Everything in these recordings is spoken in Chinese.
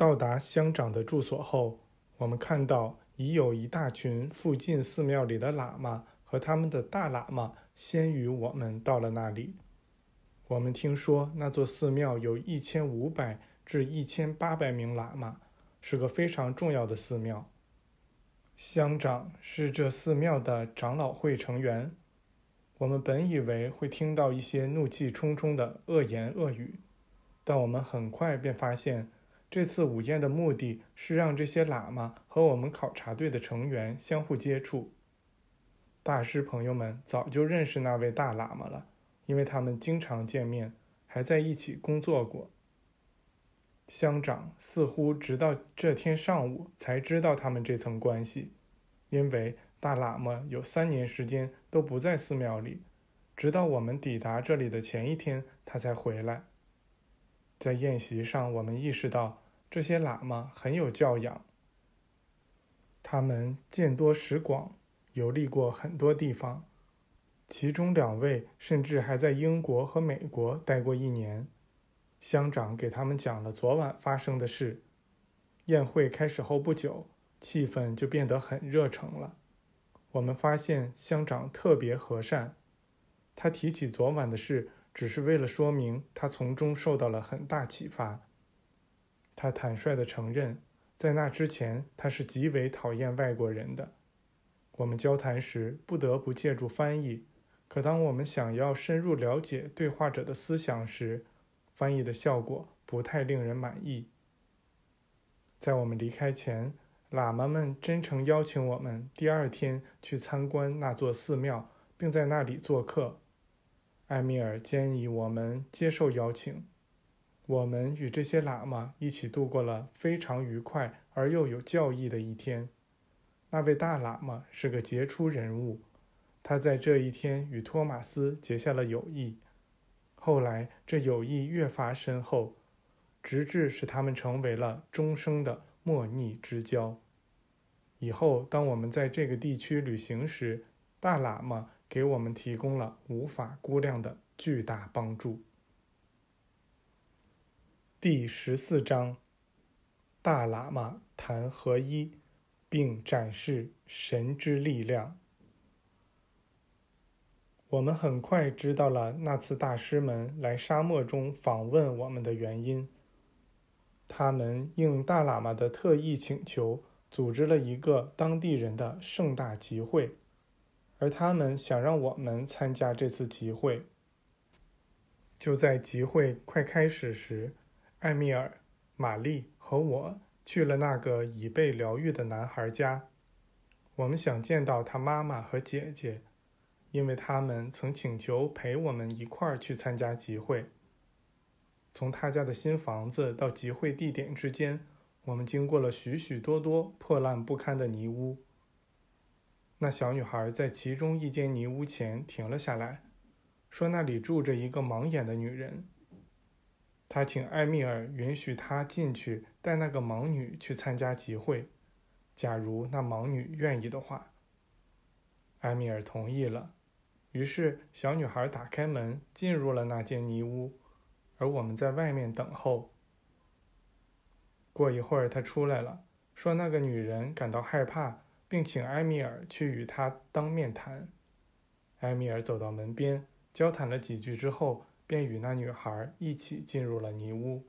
到达乡长的住所后，我们看到已有一大群附近寺庙里的喇嘛和他们的大喇嘛先于我们到了那里。我们听说那座寺庙有一千五百至一千八百名喇嘛，是个非常重要的寺庙。乡长是这寺庙的长老会成员。我们本以为会听到一些怒气冲冲的恶言恶语，但我们很快便发现。这次午宴的目的是让这些喇嘛和我们考察队的成员相互接触。大师朋友们早就认识那位大喇嘛了，因为他们经常见面，还在一起工作过。乡长似乎直到这天上午才知道他们这层关系，因为大喇嘛有三年时间都不在寺庙里，直到我们抵达这里的前一天，他才回来。在宴席上，我们意识到这些喇嘛很有教养。他们见多识广，游历过很多地方，其中两位甚至还在英国和美国待过一年。乡长给他们讲了昨晚发生的事。宴会开始后不久，气氛就变得很热诚了。我们发现乡长特别和善，他提起昨晚的事。只是为了说明他从中受到了很大启发。他坦率地承认，在那之前他是极为讨厌外国人的。我们交谈时不得不借助翻译，可当我们想要深入了解对话者的思想时，翻译的效果不太令人满意。在我们离开前，喇嘛们真诚邀请我们第二天去参观那座寺庙，并在那里做客。埃米尔建议我们接受邀请。我们与这些喇嘛一起度过了非常愉快而又有教义的一天。那位大喇嘛是个杰出人物，他在这一天与托马斯结下了友谊。后来，这友谊越发深厚，直至使他们成为了终生的莫逆之交。以后，当我们在这个地区旅行时，大喇嘛。给我们提供了无法估量的巨大帮助。第十四章，大喇嘛谈合一，并展示神之力量。我们很快知道了那次大师们来沙漠中访问我们的原因。他们应大喇嘛的特意请求，组织了一个当地人的盛大集会。而他们想让我们参加这次集会。就在集会快开始时，艾米尔、玛丽和我去了那个已被疗愈的男孩家。我们想见到他妈妈和姐姐，因为他们曾请求陪我们一块儿去参加集会。从他家的新房子到集会地点之间，我们经过了许许多多破烂不堪的泥屋。那小女孩在其中一间泥屋前停了下来，说：“那里住着一个盲眼的女人。”她请艾米尔允许她进去带那个盲女去参加集会，假如那盲女愿意的话。艾米尔同意了，于是小女孩打开门进入了那间泥屋，而我们在外面等候。过一会儿，她出来了，说：“那个女人感到害怕。”并请埃米尔去与他当面谈。埃米尔走到门边，交谈了几句之后，便与那女孩一起进入了泥屋。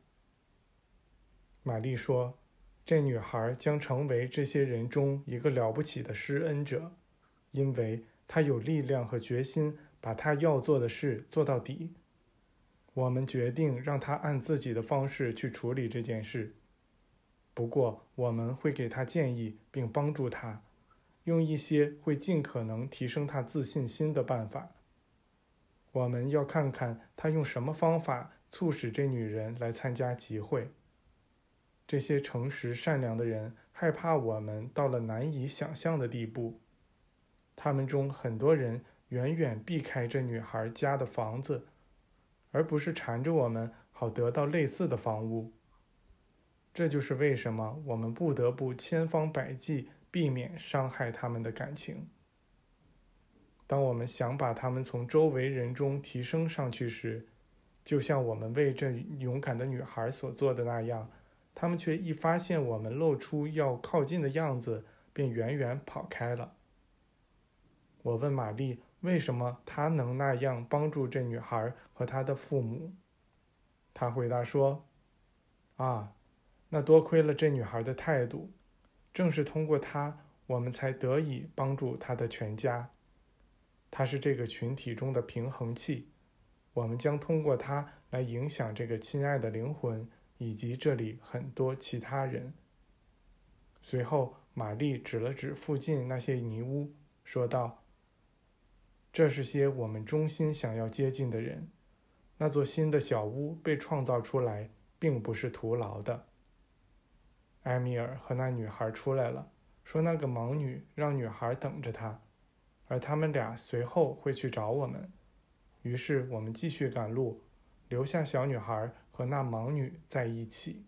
玛丽说：“这女孩将成为这些人中一个了不起的施恩者，因为她有力量和决心把她要做的事做到底。我们决定让她按自己的方式去处理这件事。不过，我们会给她建议，并帮助她。”用一些会尽可能提升他自信心的办法。我们要看看他用什么方法促使这女人来参加集会。这些诚实善良的人害怕我们到了难以想象的地步。他们中很多人远远避开这女孩家的房子，而不是缠着我们好得到类似的房屋。这就是为什么我们不得不千方百计。避免伤害他们的感情。当我们想把他们从周围人中提升上去时，就像我们为这勇敢的女孩所做的那样，他们却一发现我们露出要靠近的样子，便远远跑开了。我问玛丽，为什么她能那样帮助这女孩和她的父母？她回答说：“啊，那多亏了这女孩的态度，正是通过他，我们才得以帮助他的全家。他是这个群体中的平衡器，我们将通过他来影响这个亲爱的灵魂。”以及这里很多其他人。随后，玛丽指了指附近那些泥屋，说道：“这是些我们衷心想要接近的人。那座新的小屋被创造出来，并不是徒劳的。”埃米尔和那女孩出来了，说：“那个盲女让女孩等着他，而他们俩随后会去找我们。”于是，我们继续赶路，留下小女孩。和那盲女在一起。